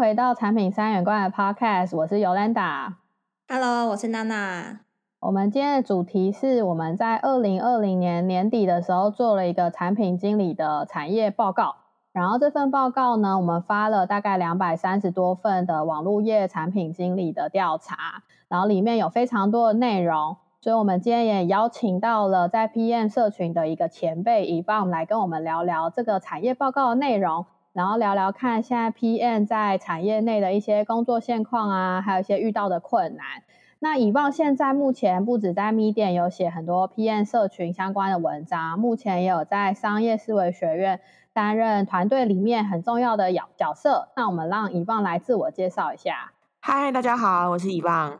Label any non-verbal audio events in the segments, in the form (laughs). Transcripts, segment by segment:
回到产品三元观的 Podcast，我是 Yolanda。Hello，我是娜娜。我们今天的主题是我们在二零二零年年底的时候做了一个产品经理的产业报告，然后这份报告呢，我们发了大概两百三十多份的网络业产品经理的调查，然后里面有非常多的内容。所以，我们今天也邀请到了在 PM 社群的一个前辈以帮我们来跟我们聊聊这个产业报告的内容，然后聊聊看现在 PM 在产业内的一些工作现况啊，还有一些遇到的困难。那以望现在目前不止在 m e d i a 有写很多 PM 社群相关的文章，目前也有在商业思维学院担任团队里面很重要的角角色。那我们让以望来自我介绍一下。嗨，大家好，我是以望。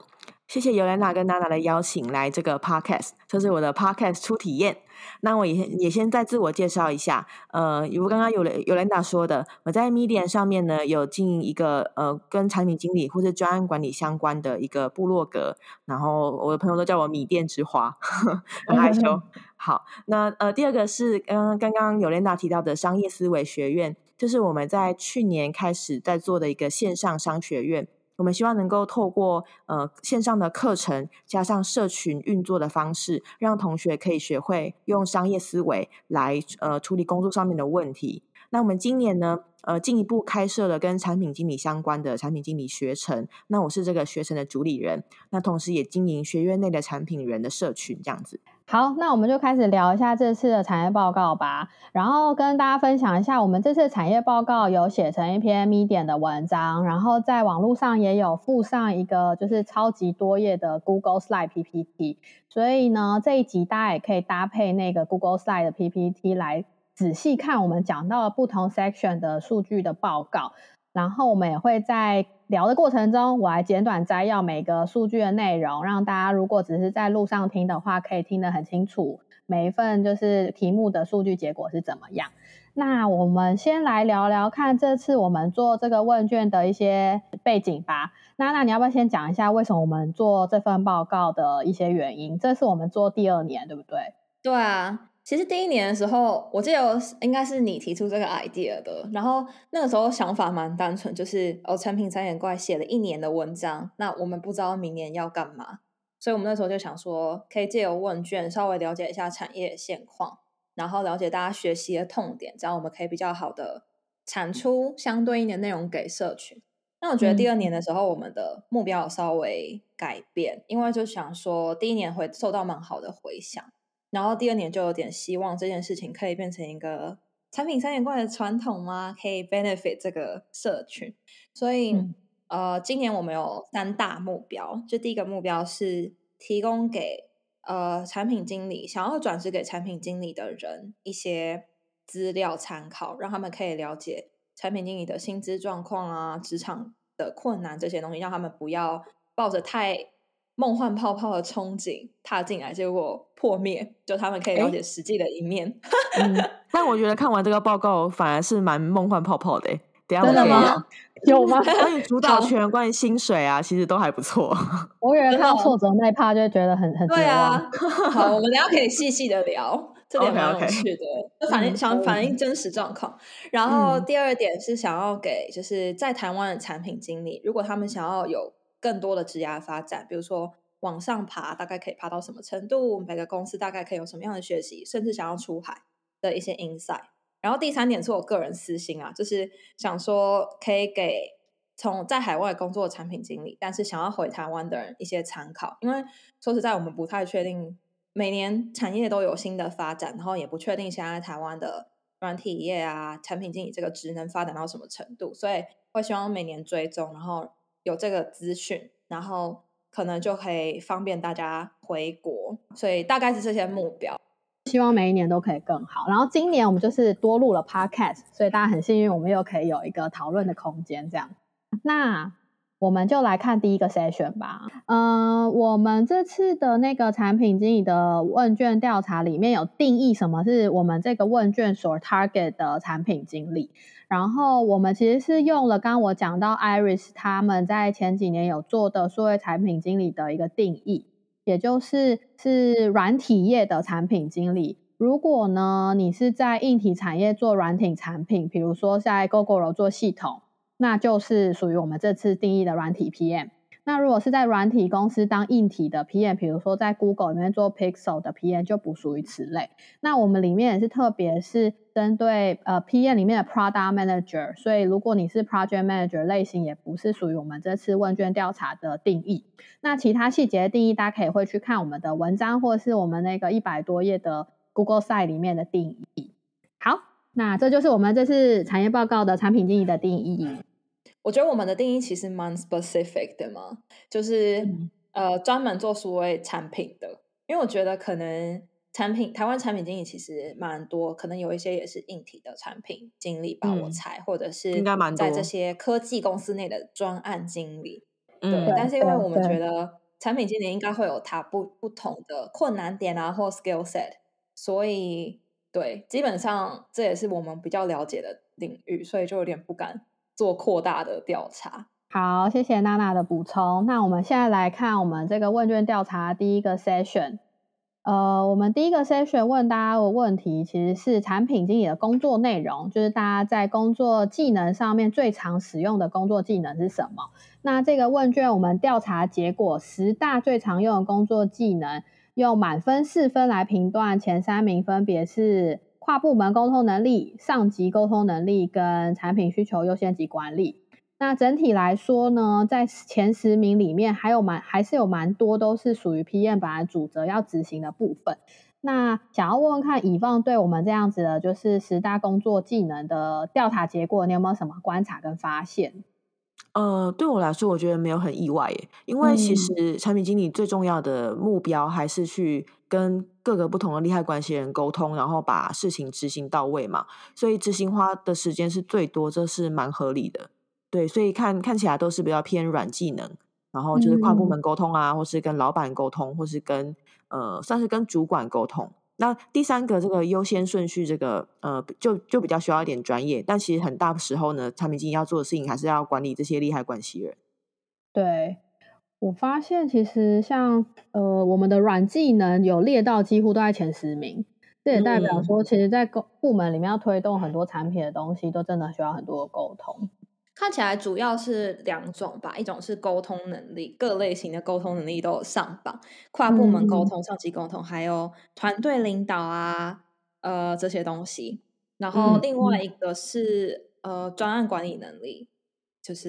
谢谢尤兰娜跟娜娜的邀请来这个 podcast，这是我的 podcast 初体验。那我也也先再自我介绍一下，呃，如刚刚有尤兰娜说的，我在 Medium 上面呢有经营一个呃跟产品经理或是专案管理相关的一个部落格，然后我的朋友都叫我米店之花，(laughs) 很害羞。(laughs) 好，那呃第二个是刚刚刚尤兰娜提到的商业思维学院，就是我们在去年开始在做的一个线上商学院。我们希望能够透过呃线上的课程，加上社群运作的方式，让同学可以学会用商业思维来呃处理工作上面的问题。那我们今年呢，呃进一步开设了跟产品经理相关的产品经理学程。那我是这个学程的主理人，那同时也经营学院内的产品人的社群，这样子。好，那我们就开始聊一下这次的产业报告吧。然后跟大家分享一下，我们这次产业报告有写成一篇 Medium 的文章，然后在网络上也有附上一个就是超级多页的 Google Slide PPT。所以呢，这一集大家也可以搭配那个 Google Slide 的 PPT 来仔细看我们讲到的不同 section 的数据的报告。然后我们也会在聊的过程中，我来简短摘要每个数据的内容，让大家如果只是在路上听的话，可以听得很清楚每一份就是题目的数据结果是怎么样。那我们先来聊聊看这次我们做这个问卷的一些背景吧。那那你要不要先讲一下为什么我们做这份报告的一些原因？这是我们做第二年，对不对？对啊。其实第一年的时候，我记得应该是你提出这个 idea 的。然后那个时候想法蛮单纯，就是哦，产品三眼怪写了一年的文章，那我们不知道明年要干嘛，所以我们那时候就想说，可以借由问卷稍微了解一下产业现况，然后了解大家学习的痛点，这样我们可以比较好的产出相对应的内容给社群。那我觉得第二年的时候，我们的目标有稍微改变，嗯、因为就想说第一年会受到蛮好的回响。然后第二年就有点希望这件事情可以变成一个产品三连冠的传统吗？可以 benefit 这个社群。所以、嗯、呃，今年我们有三大目标。就第一个目标是提供给呃产品经理想要转职给产品经理的人一些资料参考，让他们可以了解产品经理的薪资状况啊、职场的困难这些东西，让他们不要抱着太梦幻泡泡的憧憬踏进来，结果破灭，就他们可以了解实际的一面。欸嗯、(laughs) 但我觉得看完这个报告，反而是蛮梦幻泡泡的。等下真的吗？(laughs) 有吗？(laughs) 关于主导权、关于薪水啊，其实都还不错。我以为看到挫折那一趴，就会觉得很很对啊。好，我们等下可以细细的聊，这点蛮有趣的。反映想反映真实状况。嗯、然后第二点是想要给就是在台湾的产品经理，如果他们想要有。更多的职涯发展，比如说往上爬，大概可以爬到什么程度？每个公司大概可以有什么样的学习，甚至想要出海的一些 insight。然后第三点是我个人私心啊，就是想说可以给从在海外工作的产品经理，但是想要回台湾的人一些参考。因为说实在，我们不太确定每年产业都有新的发展，然后也不确定现在台湾的软体业啊，产品经理这个职能发展到什么程度，所以会希望每年追踪，然后。有这个资讯，然后可能就可以方便大家回国，所以大概是这些目标。希望每一年都可以更好。然后今年我们就是多录了 Podcast，所以大家很幸运，我们又可以有一个讨论的空间。这样，那我们就来看第一个 session 吧。嗯、我们这次的那个产品经理的问卷调查里面有定义什么是我们这个问卷所 target 的产品经理。然后我们其实是用了刚刚我讲到 Iris 他们在前几年有做的数位产品经理的一个定义，也就是是软体业的产品经理。如果呢你是在硬体产业做软体产品，比如说在 Gogoro 做系统，那就是属于我们这次定义的软体 PM。那如果是在软体公司当硬体的 PM，比如说在 Google 里面做 Pixel 的 PM，就不属于此类。那我们里面也是特别是针对呃 PM 里面的 Product Manager，所以如果你是 Project Manager 类型，也不是属于我们这次问卷调查的定义。那其他细节的定义，大家可以会去看我们的文章，或是我们那个一百多页的 Google Site 里面的定义。好，那这就是我们这次产业报告的产品定义的定义。我觉得我们的定义其实蛮 specific 的嘛，就是、嗯、呃专门做所谓产品的，因为我觉得可能产品台湾产品经理其实蛮多，可能有一些也是硬体的产品经理吧，我猜、嗯，或者是应该蛮在这些科技公司内的专案经理，对、嗯。但是因为我们觉得产品经理应该会有他不不同的困难点啊，或 skill set，所以对，基本上这也是我们比较了解的领域，所以就有点不敢。做扩大的调查。好，谢谢娜娜的补充。那我们现在来看我们这个问卷调查第一个 session。呃，我们第一个 session 问大家的问题，其实是产品经理的工作内容，就是大家在工作技能上面最常使用的工作技能是什么？那这个问卷我们调查结果，十大最常用的工作技能，用满分四分来评断，前三名分别是。跨部门沟通能力、上级沟通能力跟产品需求优先级管理。那整体来说呢，在前十名里面，还有蛮还是有蛮多都是属于 PM 本来主责要执行的部分。那想要问问看乙方对我们这样子的，就是十大工作技能的调查结果，你有没有什么观察跟发现？呃，对我来说，我觉得没有很意外耶，因为其实产品经理最重要的目标还是去跟各个不同的利害关系人沟通，然后把事情执行到位嘛。所以执行花的时间是最多，这是蛮合理的。对，所以看看起来都是比较偏软技能，然后就是跨部门沟通啊，嗯、或是跟老板沟通，或是跟呃，算是跟主管沟通。那第三个这个优先顺序，这个呃，就就比较需要一点专业。但其实很大的时候呢，产品经理要做的事情还是要管理这些利害关系人。对。我发现其实像呃我们的软技能有列到几乎都在前十名，这也代表说，其实，在部门里面要推动很多产品的东西，都真的需要很多的沟通。看起来主要是两种吧，一种是沟通能力，各类型的沟通能力都有上榜，跨部门沟通、上级沟通，还有团队领导啊，呃这些东西。然后另外一个是呃专案管理能力。就是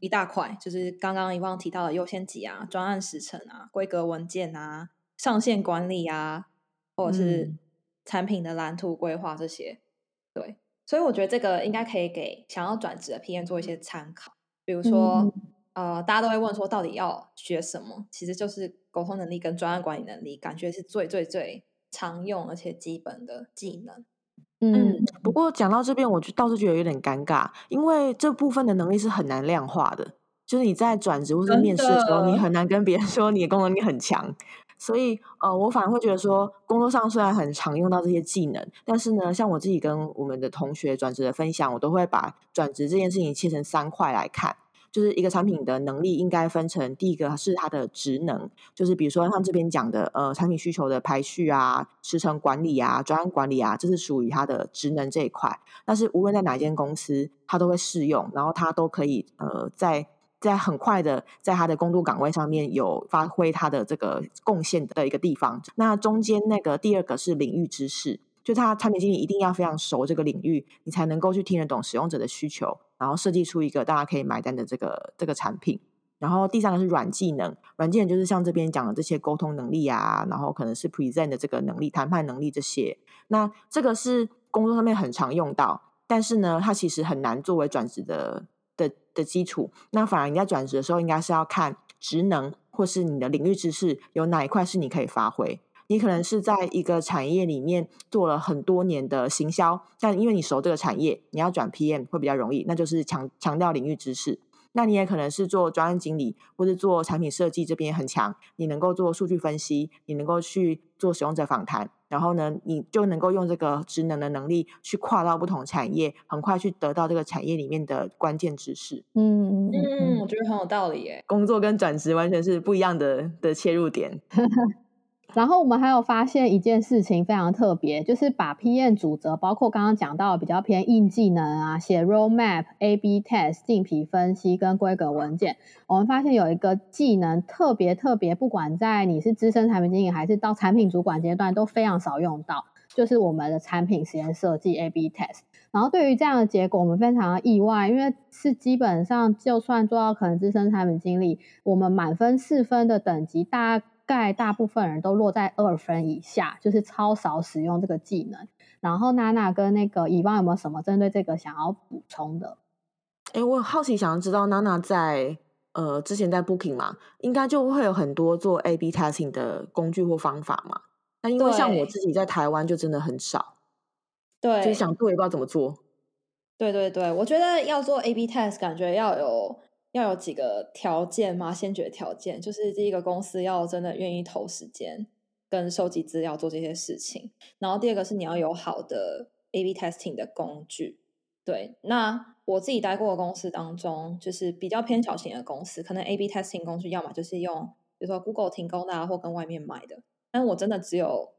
一大块，就是刚刚一忘提到的优先级啊、专案时程啊、规格文件啊、上线管理啊，或者是产品的蓝图规划这些。对，所以我觉得这个应该可以给想要转职的 PM 做一些参考。比如说，呃，大家都会问说，到底要学什么？其实就是沟通能力跟专案管理能力，感觉是最最最常用而且基本的技能。嗯，不过讲到这边，我就倒是觉得有点尴尬，因为这部分的能力是很难量化的，就是你在转职或者面试的时候，你很难跟别人 (laughs) 说你的工作能力很强。所以，呃，我反而会觉得说，工作上虽然很常用到这些技能，但是呢，像我自己跟我们的同学转职的分享，我都会把转职这件事情切成三块来看。就是一个产品的能力应该分成，第一个是它的职能，就是比如说他们这边讲的，呃，产品需求的排序啊、时程管理啊、专案管理啊，这是属于它的职能这一块。但是无论在哪一间公司，它都会适用，然后它都可以，呃，在在很快的在它的工作岗位上面有发挥它的这个贡献的一个地方。那中间那个第二个是领域知识。就他产品经理一定要非常熟这个领域，你才能够去听得懂使用者的需求，然后设计出一个大家可以买单的这个这个产品。然后第三个是软技能，软技能就是像这边讲的这些沟通能力啊，然后可能是 present 的这个能力、谈判能力这些。那这个是工作上面很常用到，但是呢，它其实很难作为转职的的的基础。那反而你在转职的时候，应该是要看职能或是你的领域知识有哪一块是你可以发挥。你可能是在一个产业里面做了很多年的行销，但因为你熟这个产业，你要转 PM 会比较容易，那就是强强调领域知识。那你也可能是做专案经理，或者做产品设计这边很强，你能够做数据分析，你能够去做使用者访谈，然后呢，你就能够用这个职能的能力去跨到不同产业，很快去得到这个产业里面的关键知识。嗯嗯，我觉得很有道理耶。工作跟转职完全是不一样的的切入点。(laughs) 然后我们还有发现一件事情非常特别，就是把 PM 主责，包括刚刚讲到比较偏硬技能啊，写 roadmap、A/B test、竞品分析跟规格文件，我们发现有一个技能特别特别，不管在你是资深产品经理还是到产品主管阶段，都非常少用到，就是我们的产品实验设计 A/B test。然后对于这样的结果，我们非常的意外，因为是基本上就算做到可能资深产品经理，我们满分四分的等级大。概大部分人都落在二分以下，就是超少使用这个技能。然后娜娜跟那个以方有没有什么针对这个想要补充的？哎，我好奇想要知道娜娜在呃之前在 Booking 嘛，应该就会有很多做 A/B testing 的工具或方法嘛。那因为像我自己在台湾就真的很少，对，就想做也不知道怎么做。对对对，我觉得要做 A/B test，感觉要有。要有几个条件吗？先决条件就是第一个公司要真的愿意投时间跟收集资料做这些事情，然后第二个是你要有好的 A/B testing 的工具。对，那我自己待过的公司当中，就是比较偏小型的公司，可能 A/B testing 工具要么就是用，比如说 Google 提供的，或跟外面买的。但我真的只有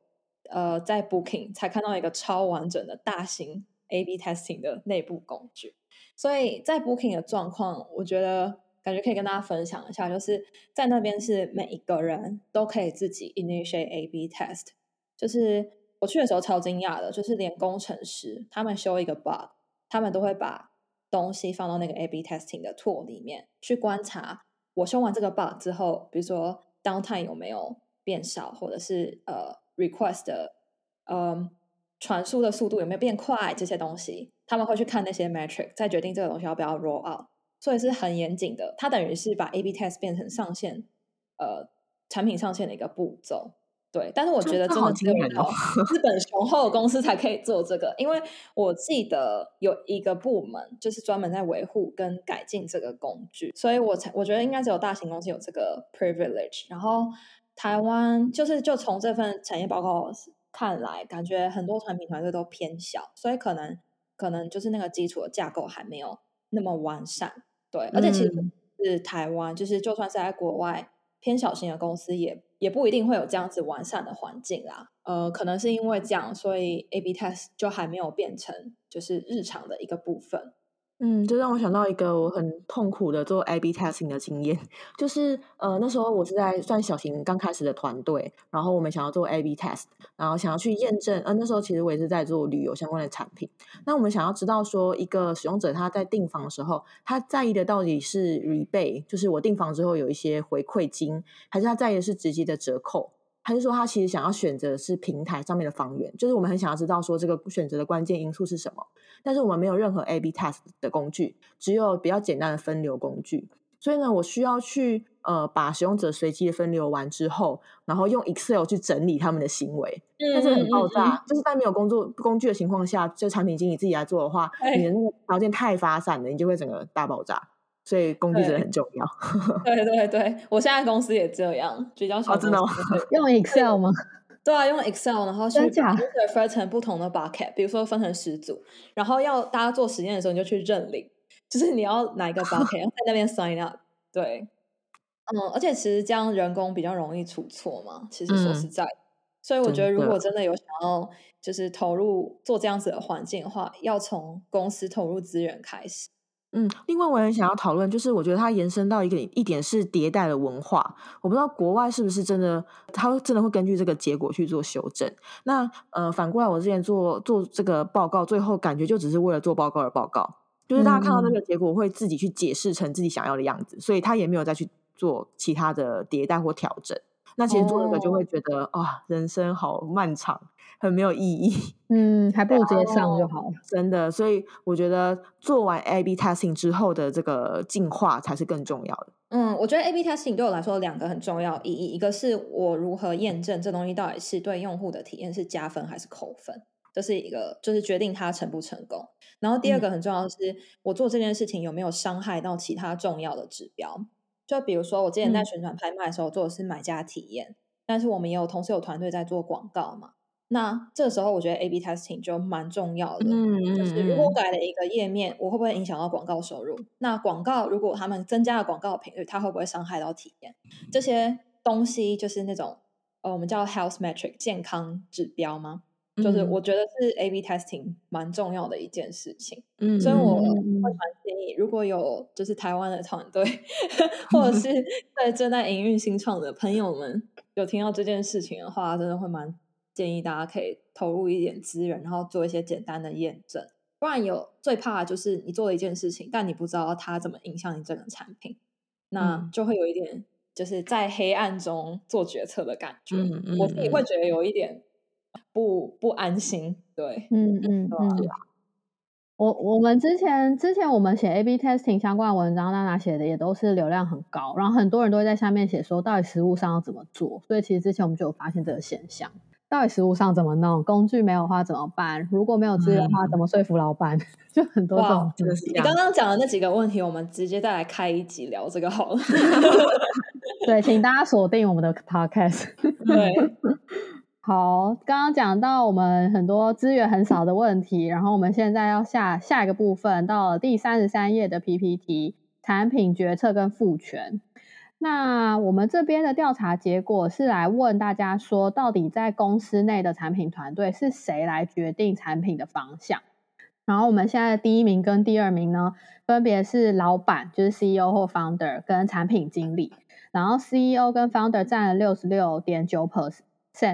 呃在 Booking 才看到一个超完整的大型 A/B testing 的内部工具。所以在 Booking 的状况，我觉得感觉可以跟大家分享一下，就是在那边是每一个人都可以自己 initiate A/B test。就是我去的时候超惊讶的，就是连工程师他们修一个 bug，他们都会把东西放到那个 A/B testing 的 tool 里面去观察。我修完这个 bug 之后，比如说 downtime 有没有变少，或者是呃 request 的呃传输的速度有没有变快，这些东西。他们会去看那些 metric，再决定这个东西要不要 roll out，所以是很严谨的。它等于是把 A/B test 变成上线，呃，产品上线的一个步骤。对，但是我觉得真的只有资本雄厚的公司才可以做这个，因为我记得有一个部门就是专门在维护跟改进这个工具，所以我才我觉得应该只有大型公司有这个 privilege。然后台湾就是就从这份产业报告看来，感觉很多产品团队都偏小，所以可能。可能就是那个基础的架构还没有那么完善，对，而且其实是台湾，就是就算是在国外偏小型的公司也，也也不一定会有这样子完善的环境啦。呃，可能是因为这样，所以 A/B test 就还没有变成就是日常的一个部分。嗯，就让我想到一个我很痛苦的做 A/B testing 的经验，就是呃那时候我是在算小型刚开始的团队，然后我们想要做 A/B test，然后想要去验证，呃那时候其实我也是在做旅游相关的产品，那我们想要知道说一个使用者他在订房的时候，他在意的到底是 rebate，就是我订房之后有一些回馈金，还是他在意的是直接的折扣？还是说他其实想要选择是平台上面的房源，就是我们很想要知道说这个选择的关键因素是什么，但是我们没有任何 A/B test 的工具，只有比较简单的分流工具。所以呢，我需要去呃把使用者随机的分流完之后，然后用 Excel 去整理他们的行为，但是很爆炸。嗯嗯嗯、就是在没有工作工具的情况下，就产品经理自己来做的话，哎、你的那个条件太发散了，你就会整个大爆炸。所以工具真的很重要。对对对，我现在公司也这样，比较少。真的吗？用 Excel 吗？对啊，用 Excel，然后去分成不同的 bucket，比如说分成十组，然后要大家做实验的时候，你就去认领，就是你要哪一个 bucket，在那边 sign up。对，嗯，而且其实这样人工比较容易出错嘛。其实说实在，嗯、所以我觉得如果真的有想要就是投入做这样子的环境的话，要从公司投入资源开始。嗯，另外我也想要讨论，就是我觉得它延伸到一个一点是迭代的文化，我不知道国外是不是真的，它真的会根据这个结果去做修正。那呃，反过来我之前做做这个报告，最后感觉就只是为了做报告而报告，就是大家看到这个结果会自己去解释成自己想要的样子，所以他也没有再去做其他的迭代或调整。那其实做那个就会觉得啊、哦哦，人生好漫长。很没有意义，(laughs) 嗯，还不如直接上就好了。真的，所以我觉得做完 A/B testing 之后的这个进化才是更重要的。嗯，我觉得 A/B testing 对我来说有两个很重要意义，一个是我如何验证这东西到底是对用户的体验是加分还是扣分，这是一个就是决定它成不成功。然后第二个很重要的是，嗯、我做这件事情有没有伤害到其他重要的指标。就比如说我之前在旋转拍卖的时候做的是买家体验，嗯、但是我们也有同时有团队在做广告嘛。那这时候，我觉得 A/B testing 就蛮重要的。嗯嗯，就是如果改了一个页面，我会不会影响到广告收入？那广告如果他们增加了广告频率，它会不会伤害到体验？这些东西就是那种呃，我们叫 health metric 健康指标吗？就是我觉得是 A/B testing 蛮重要的一件事情，嗯，所以我会蛮建议，如果有就是台湾的团队，或者是 (laughs) 在正在营运新创的朋友们，有听到这件事情的话，真的会蛮建议大家可以投入一点资源，然后做一些简单的验证。不然有最怕的就是你做了一件事情，但你不知道它怎么影响你这个产品，那就会有一点就是在黑暗中做决策的感觉。嗯嗯，我自己会觉得有一点。不不安心，对，嗯嗯嗯，我我们之前之前我们写 A/B testing 相关的文章，娜娜写的也都是流量很高，然后很多人都会在下面写说，到底实务上要怎么做？所以其实之前我们就有发现这个现象，到底实物上怎么弄？工具没有的话怎么办？如果没有资源的话，怎么说服老板？嗯、(laughs) 就很多种。你刚刚讲的那几个问题，我们直接再来开一集聊这个好了。(laughs) (laughs) 对，请大家锁定我们的 podcast。对。好，刚刚讲到我们很多资源很少的问题，然后我们现在要下下一个部分，到了第三十三页的 PPT，产品决策跟赋权。那我们这边的调查结果是来问大家说，到底在公司内的产品团队是谁来决定产品的方向？然后我们现在第一名跟第二名呢，分别是老板，就是 CEO 或 Founder，跟产品经理。然后 CEO 跟 Founder 占了六十六点九 percent。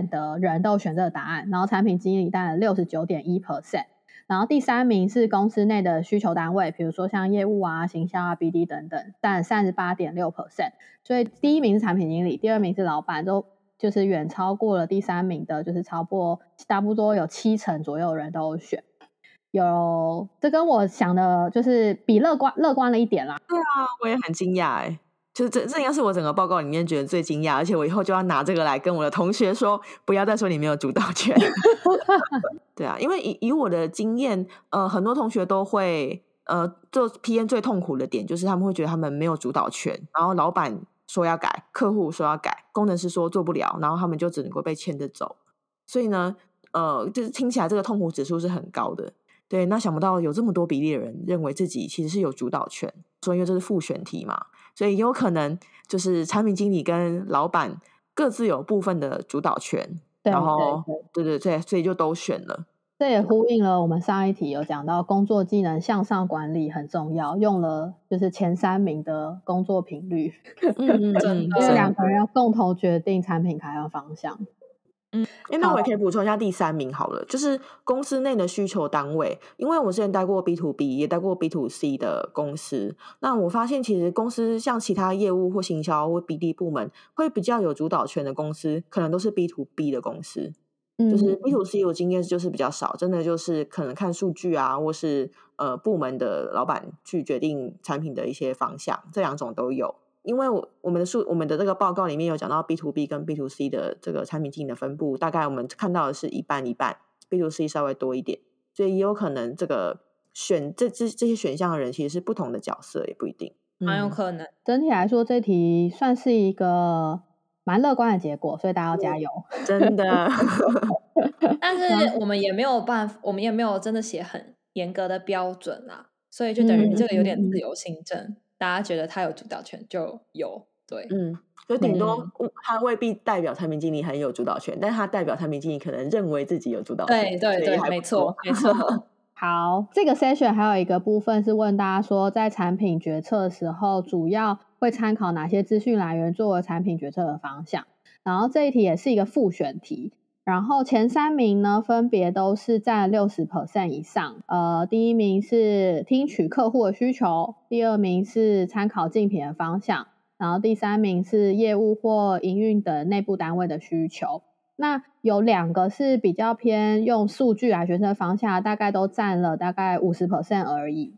的人都选这个答案，然后产品经理占了六十九点一 percent，然后第三名是公司内的需求单位，比如说像业务啊、行销啊、BD 等等，占三十八点六 percent。所以第一名是产品经理，第二名是老板，都就是远超过了第三名的，就是超过差不多有七成左右人都选。有这跟我想的就是比乐观乐观了一点啦。对啊，我也很惊讶哎。就这这应该是我整个报告里面觉得最惊讶，而且我以后就要拿这个来跟我的同学说，不要再说你没有主导权。(laughs) 对啊，因为以以我的经验，呃，很多同学都会，呃，做 PM 最痛苦的点就是他们会觉得他们没有主导权，然后老板说要改，客户说要改，工程师说做不了，然后他们就只能够被牵着走。所以呢，呃，就是听起来这个痛苦指数是很高的。对，那想不到有这么多比例的人认为自己其实是有主导权，说因为这是复选题嘛。所以有可能就是产品经理跟老板各自有部分的主导权，对然后对对对对，所以就都选了。这也呼应了我们上一题有讲到工作技能向上管理很重要，用了就是前三名的工作频率，嗯嗯，(laughs) 因为两个人要共同决定产品开发方向。嗯，那我也可以补充一下第三名好了，就是公司内的需求单位。因为我之前待过 B to B，也待过 B to C 的公司。那我发现，其实公司像其他业务或行销或 BD 部门，会比较有主导权的公司，可能都是 B to B 的公司。嗯，就是 B to C 有经验就是比较少，真的就是可能看数据啊，或是呃部门的老板去决定产品的一些方向，这两种都有。因为我我们的数我们的这个报告里面有讲到 B to B 跟 B to C 的这个产品经营的分布，大概我们看到的是一半一半，B to C 稍微多一点，所以也有可能这个选这这这些选项的人其实是不同的角色，也不一定，蛮有可能。整体来说，这题算是一个蛮乐观的结果，所以大家要加油，真的。(laughs) (laughs) 但是我们也没有办法，我们也没有真的写很严格的标准啊，所以就等于这个有点自由行政。嗯大家觉得他有主导权就有对，嗯，就顶多他未必代表产品经理很有主导权，嗯、但他代表产品经理可能认为自己有主导权，对对对，没错没错。(laughs) 好，这个 session 还有一个部分是问大家说，在产品决策的时候，主要会参考哪些资讯来源作为产品决策的方向？然后这一题也是一个复选题。然后前三名呢，分别都是占六十 percent 以上。呃，第一名是听取客户的需求，第二名是参考竞品的方向，然后第三名是业务或营运等内部单位的需求。那有两个是比较偏用数据来决策方向，大概都占了大概五十 percent 而已。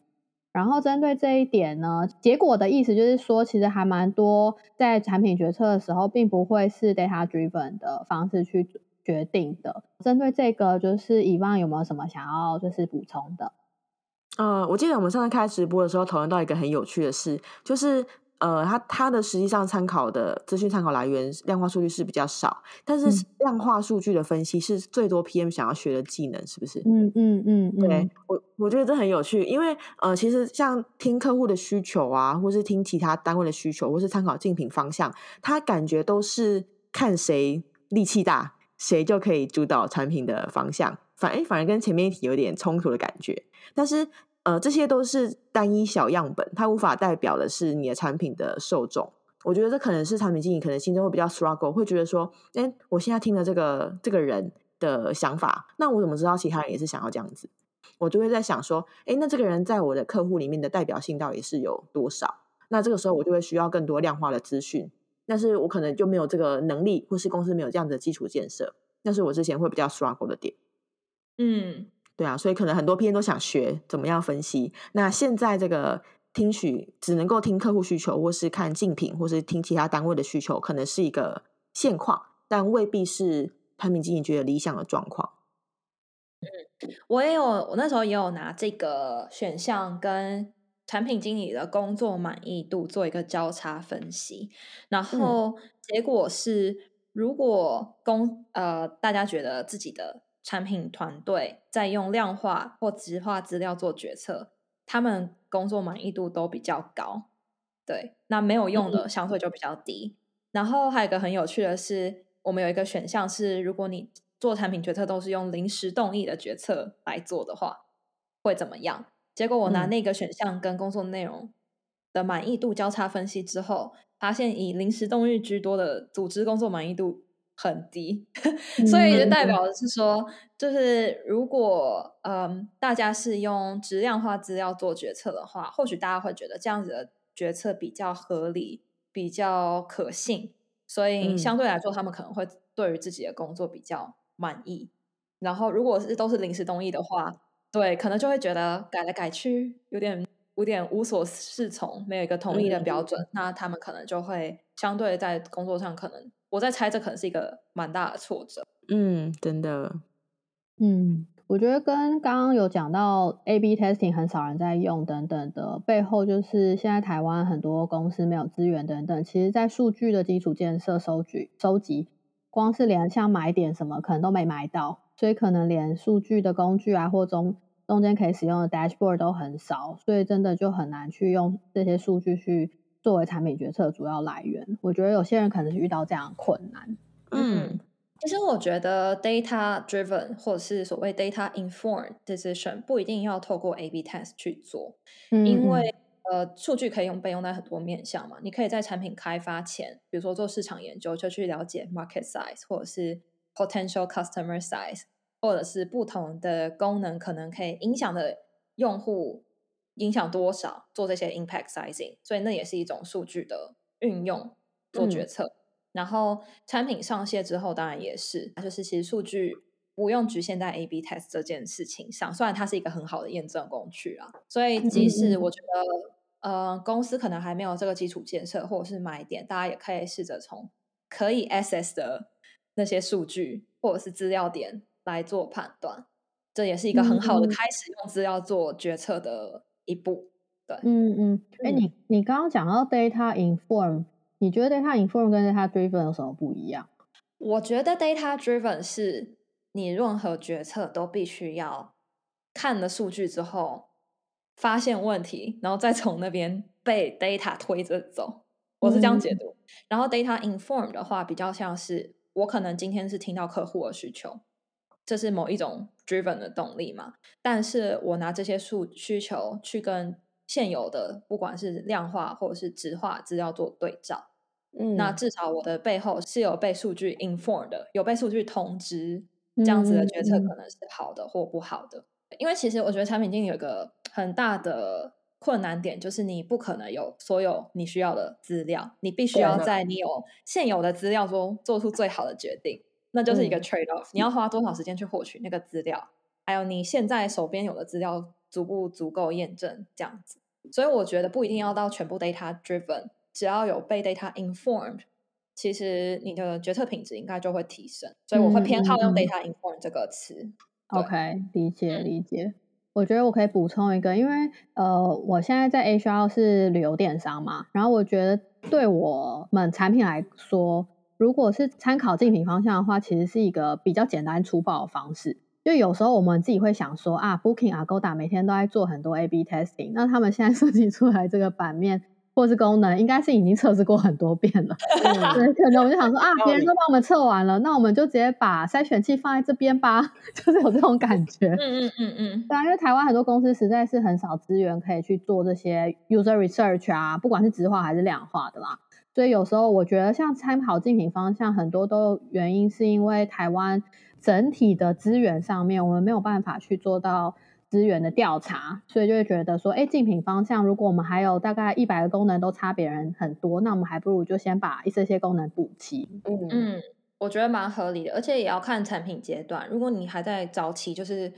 然后针对这一点呢，结果的意思就是说，其实还蛮多在产品决策的时候，并不会是 data driven 的方式去决定的。针对这个，就是以往有没有什么想要就是补充的？呃，我记得我们上次开直播的时候讨论到一个很有趣的事，就是呃，它它的实际上参考的资讯参考来源量化数据是比较少，但是量化数据的分析是最多 PM 想要学的技能，是不是？嗯嗯嗯，嗯对我我觉得这很有趣，因为呃，其实像听客户的需求啊，或是听其他单位的需求，或是参考竞品方向，他感觉都是看谁。力气大，谁就可以主导产品的方向。反而反而跟前面一题有点冲突的感觉。但是呃，这些都是单一小样本，它无法代表的是你的产品的受众。我觉得这可能是产品经理可能心中会比较 struggle，会觉得说，哎，我现在听了这个这个人的想法，那我怎么知道其他人也是想要这样子？我就会在想说，哎，那这个人在我的客户里面的代表性到底是有多少？那这个时候我就会需要更多量化的资讯，但是我可能就没有这个能力，或是公司没有这样的基础建设，那是我之前会比较 struggle 的点。嗯，对啊，所以可能很多 PM 都想学怎么样分析。那现在这个。听取只能够听客户需求，或是看竞品，或是听其他单位的需求，可能是一个现况，但未必是产品经理觉得理想的状况。嗯，我也有，我那时候也有拿这个选项跟产品经理的工作满意度做一个交叉分析，然后结果是，如果公呃大家觉得自己的产品团队在用量化或质化资料做决策。他们工作满意度都比较高，对，那没有用的相对就比较低。嗯、然后还有一个很有趣的是，我们有一个选项是，如果你做产品决策都是用临时动议的决策来做的话，会怎么样？结果我拿那个选项跟工作内容的满意度交叉分析之后，发现以临时动议居多的组织工作满意度很低，(laughs) 所以就代表的是说，就是如果嗯大家是用质量化资料做决策的话，或许大家会觉得这样子的决策比较合理、比较可信，所以相对来说，他们可能会对于自己的工作比较满意。然后，如果是都是临时动议的话，对，可能就会觉得改来改去有点有点无所适从，没有一个统一的标准，那他们可能就会相对在工作上可能。我在猜，这可能是一个蛮大的挫折。嗯，真的。嗯，我觉得跟刚刚有讲到 A/B testing 很少人在用等等的背后，就是现在台湾很多公司没有资源等等。其实，在数据的基础建设、收集、收集，光是连像买点什么可能都没买到，所以可能连数据的工具啊，或中中间可以使用的 dashboard 都很少，所以真的就很难去用这些数据去。作为产品决策的主要来源，我觉得有些人可能是遇到这样的困难。嗯，其实我觉得 data driven 或者是所谓 data informed decision 不一定要透过 A/B test 去做，嗯、因为呃，数据可以用被用在很多面向嘛。你可以在产品开发前，比如说做市场研究，就去了解 market size，或者是 potential customer size，或者是不同的功能可能可以影响的用户。影响多少？做这些 impact sizing，所以那也是一种数据的运用做决策。嗯、然后产品上线之后，当然也是，就是其实数据不用局限在 A/B test 这件事情上，虽然它是一个很好的验证工具啊。所以即使我觉得，嗯、呃，公司可能还没有这个基础建设或者是买点，大家也可以试着从可以 access 的那些数据或者是资料点来做判断，这也是一个很好的开始用资料做决策的。一步，对，嗯嗯，哎、欸，你你刚刚讲到 data inform，你觉得 data inform 跟 data driven 有什么不一样？我觉得 data driven 是你任何决策都必须要看了数据之后发现问题，然后再从那边被 data 推着走，我是这样解读。嗯、然后 data inform 的话，比较像是我可能今天是听到客户的需求。这是某一种 driven 的动力嘛？但是我拿这些数需求去跟现有的不管是量化或者是质化资料做对照，嗯，那至少我的背后是有被数据 informed 的，有被数据通知，这样子的决策可能是好的或不好的。嗯，因为其实我觉得产品经理有一个很大的困难点，就是你不可能有所有你需要的资料，你必须要在你有现有的资料中做出最好的决定。那就是一个 trade off，、嗯、你要花多少时间去获取那个资料，还有你现在手边有的资料足不足够验证这样子。所以我觉得不一定要到全部 data driven，只要有被 data informed，其实你的决策品质应该就会提升。所以我会偏好用 data informed 这个词。嗯、OK，理解理解。我觉得我可以补充一个，因为呃，我现在在 HR 是旅游电商嘛，然后我觉得对我们产品来说。如果是参考竞品方向的话，其实是一个比较简单粗暴的方式。就有时候我们自己会想说啊，Booking、Agoda 每天都在做很多 A/B testing，那他们现在 (laughs) 设计出来这个版面，或是功能，应该是已经测试过很多遍了。(laughs) 嗯，可能我就想说啊，别人都帮我们测完了，那我们就直接把筛选器放在这边吧，(laughs) 就是有这种感觉。嗯嗯嗯嗯，对啊，因为台湾很多公司实在是很少资源可以去做这些 user research 啊，不管是直化还是量化的啦。所以有时候我觉得像参考竞品方向，很多都原因是因为台湾整体的资源上面，我们没有办法去做到。资源的调查，所以就会觉得说，哎，竞品方向，如果我们还有大概一百个功能都差别人很多，那我们还不如就先把这些功能补齐。嗯嗯，我觉得蛮合理的，而且也要看产品阶段。如果你还在早期，就是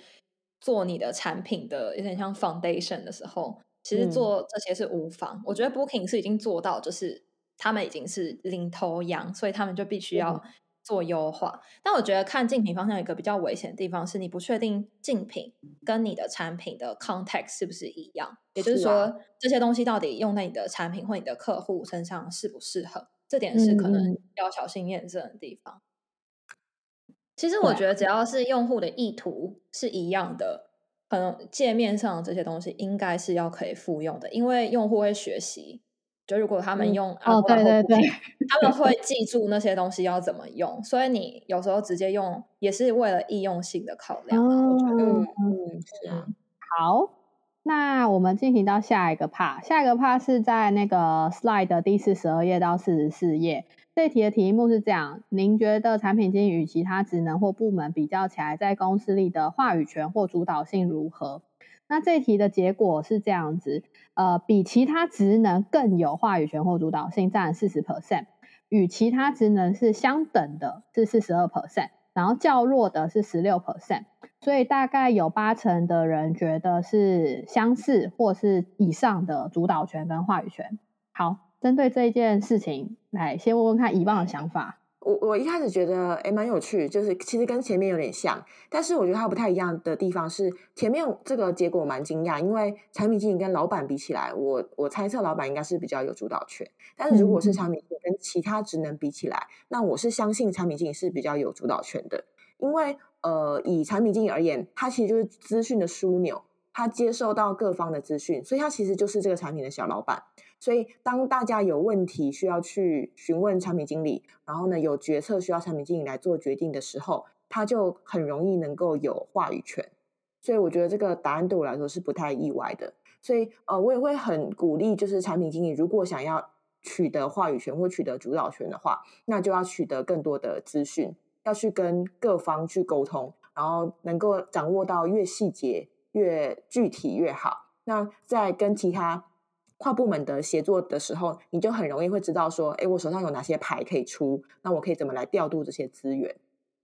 做你的产品的有点像 foundation 的时候，其实做这些是无妨。嗯、我觉得 Booking 是已经做到，就是他们已经是领头羊，所以他们就必须要。嗯做优化，但我觉得看竞品方向有一个比较危险的地方是，你不确定竞品跟你的产品的 context 是不是一样，也就是说，啊、这些东西到底用在你的产品或你的客户身上适不适合，这点是可能要小心验证的地方。嗯、其实我觉得只要是用户的意图是一样的，可能界面上的这些东西应该是要可以复用的，因为用户会学习。就如果他们用、嗯、哦，对对对，他们会记住那些东西要怎么用，所以你有时候直接用也是为了易用性的考量。嗯、我觉得，嗯嗯，是啊。好，那我们进行到下一个 part，下一个 part 是在那个 slide 的第四十二页到四十四页。这题的题目是这样：您觉得产品经理与其他职能或部门比较起来，在公司里的话语权或主导性如何？那这题的结果是这样子，呃，比其他职能更有话语权或主导性，占四十 percent，与其他职能是相等的，是四十二 percent，然后较弱的是十六 percent，所以大概有八成的人觉得是相似或是以上的主导权跟话语权。好，针对这一件事情，来先问问看以棒的想法。我我一开始觉得诶蛮有趣，就是其实跟前面有点像，但是我觉得它不太一样的地方是前面这个结果蛮惊讶，因为产品经理跟老板比起来，我我猜测老板应该是比较有主导权，但是如果是产品经理跟其他职能比起来，那我是相信产品经理是比较有主导权的，因为呃以产品经理而言，它其实就是资讯的枢纽。他接受到各方的资讯，所以他其实就是这个产品的小老板。所以当大家有问题需要去询问产品经理，然后呢有决策需要产品经理来做决定的时候，他就很容易能够有话语权。所以我觉得这个答案对我来说是不太意外的。所以呃，我也会很鼓励，就是产品经理如果想要取得话语权或取得主导权的话，那就要取得更多的资讯，要去跟各方去沟通，然后能够掌握到越细节。越具体越好。那在跟其他跨部门的协作的时候，你就很容易会知道说，哎，我手上有哪些牌可以出，那我可以怎么来调度这些资源。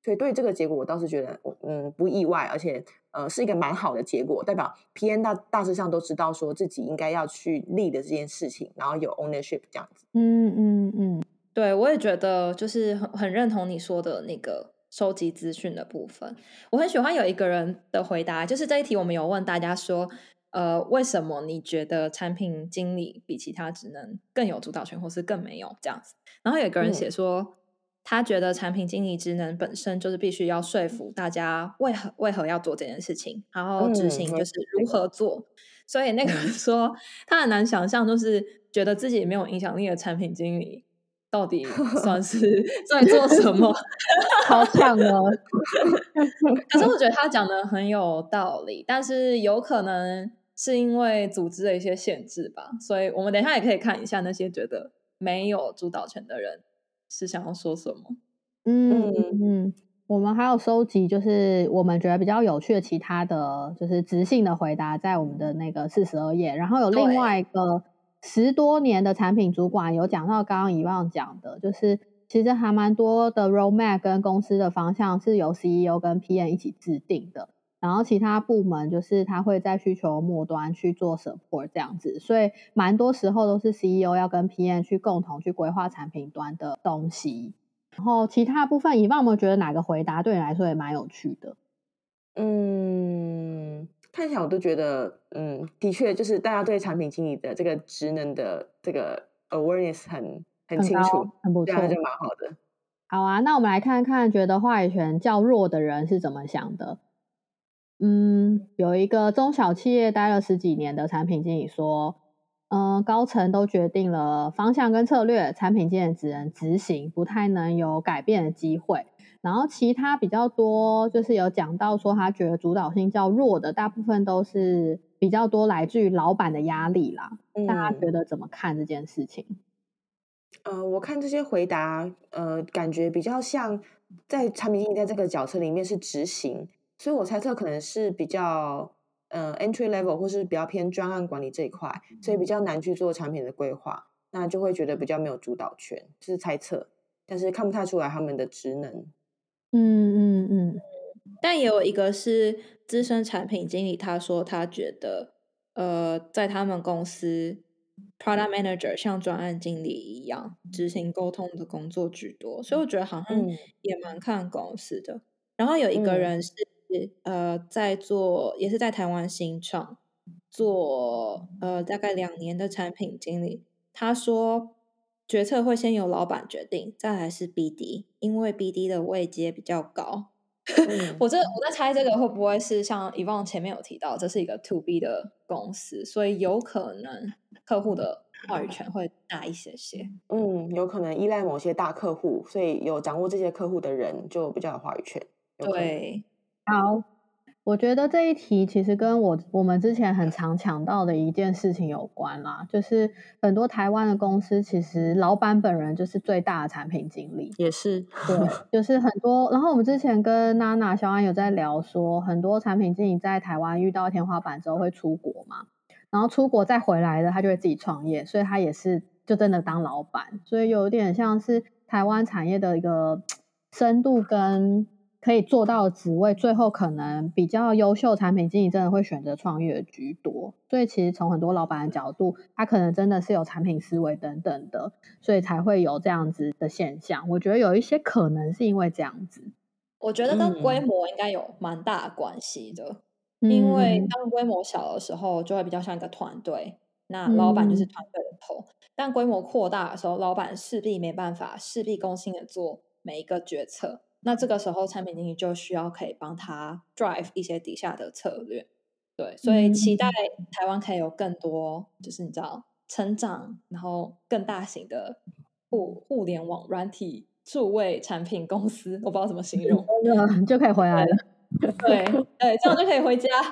所以对这个结果，我倒是觉得，嗯，不意外，而且呃是一个蛮好的结果，代表 P N 大大致上都知道说自己应该要去立的这件事情，然后有 ownership 这样子。嗯嗯嗯，对，我也觉得就是很很认同你说的那个。收集资讯的部分，我很喜欢有一个人的回答，就是这一题我们有问大家说，呃，为什么你觉得产品经理比其他职能更有主导权，或是更没有这样子？然后有一个人写说，嗯、他觉得产品经理职能本身就是必须要说服大家为何为何要做这件事情，然后执行就是如何做。嗯、所以那个人说，他很难想象，就是觉得自己没有影响力的产品经理。到底 (laughs) 算是在做什么？(laughs) 好强哦！可是我觉得他讲的很有道理，但是有可能是因为组织的一些限制吧。所以我们等一下也可以看一下那些觉得没有主导权的人是想要说什么。嗯嗯，我们还有收集，就是我们觉得比较有趣的其他的就是直性的回答，在我们的那个四十二页，然后有另外一个。十多年的产品主管有讲到，刚刚以往讲的，就是其实还蛮多的 roadmap 跟公司的方向是由 CEO 跟 PM 一起制定的，然后其他部门就是他会在需求末端去做 support 这样子，所以蛮多时候都是 CEO 要跟 PM 去共同去规划产品端的东西，然后其他部分以往有没有觉得哪个回答对你来说也蛮有趣的？嗯。看起来我都觉得，嗯，的确就是大家对产品经理的这个职能的这个 awareness 很很清楚，很，很不错，这样就蛮好的。好啊，那我们来看看，觉得话语权较弱的人是怎么想的？嗯，有一个中小企业待了十几年的产品经理说，嗯，高层都决定了方向跟策略，产品经理只能执行，不太能有改变的机会。然后其他比较多，就是有讲到说他觉得主导性较弱的，大部分都是比较多来自于老板的压力啦。嗯、大家觉得怎么看这件事情？呃，我看这些回答，呃，感觉比较像在产品经理在这个角色里面是执行，所以我猜测可能是比较呃 entry level 或是比较偏专案管理这一块，所以比较难去做产品的规划，那就会觉得比较没有主导权，这是猜测，但是看不太出来他们的职能。嗯嗯嗯，但也有一个是资深产品经理，他说他觉得，呃，在他们公司，product manager 像专案经理一样执行沟通的工作居多，所以我觉得好像也蛮看公司的。嗯、然后有一个人是、嗯、呃在做，也是在台湾新创做呃大概两年的产品经理，他说。决策会先由老板决定，再来是 BD，因为 BD 的位阶比较高。(laughs) 嗯、我这我在猜这个会不会是像 Yvonne 前面有提到，这是一个 To B 的公司，所以有可能客户的话语权会大一些些。嗯，有可能依赖某些大客户，所以有掌握这些客户的人就比较有话语权。对，好。我觉得这一题其实跟我我们之前很常讲到的一件事情有关啦，就是很多台湾的公司其实老板本人就是最大的产品经理，也是对，就是很多。然后我们之前跟娜娜、小安有在聊说，很多产品经理在台湾遇到天花板之后会出国嘛，然后出国再回来的他就会自己创业，所以他也是就真的当老板，所以有点像是台湾产业的一个深度跟。可以做到的职位，最后可能比较优秀产品经理真的会选择创业居多。所以其实从很多老板的角度，他可能真的是有产品思维等等的，所以才会有这样子的现象。我觉得有一些可能是因为这样子。我觉得跟规模应该有蛮大关系的，嗯、因为当规模小的时候，就会比较像一个团队，那老板就是团队的头。嗯、但规模扩大的时候，老板势必没办法事必躬亲的做每一个决策。那这个时候，产品经理就需要可以帮他 drive 一些底下的策略，对，所以期待台湾可以有更多，就是你知道成长，然后更大型的互互联网软体数位产品公司，我不知道怎么形容，(laughs) 就可以回来了，对对，这样就可以回家。(laughs)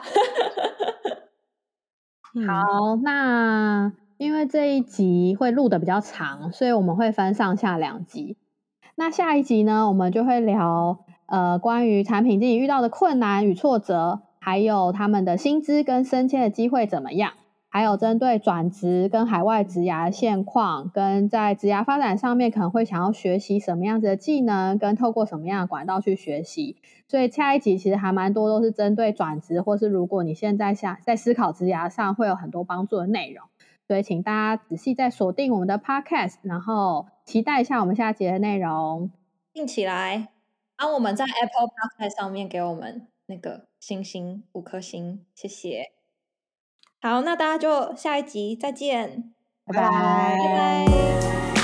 好，那因为这一集会录的比较长，所以我们会分上下两集。那下一集呢，我们就会聊呃关于产品经理遇到的困难与挫折，还有他们的薪资跟升迁的机会怎么样，还有针对转职跟海外职涯的现况，跟在职涯发展上面可能会想要学习什么样子的技能，跟透过什么样的管道去学习。所以下一集其实还蛮多都是针对转职，或是如果你现在想在思考职涯上会有很多帮助的内容。所以请大家仔细再锁定我们的 Podcast，然后。期待一下我们下集的内容，定起来。帮、啊、我们在 Apple Podcast 上面给我们那个星星五颗星，谢谢。好，那大家就下一集再见，拜拜。拜拜。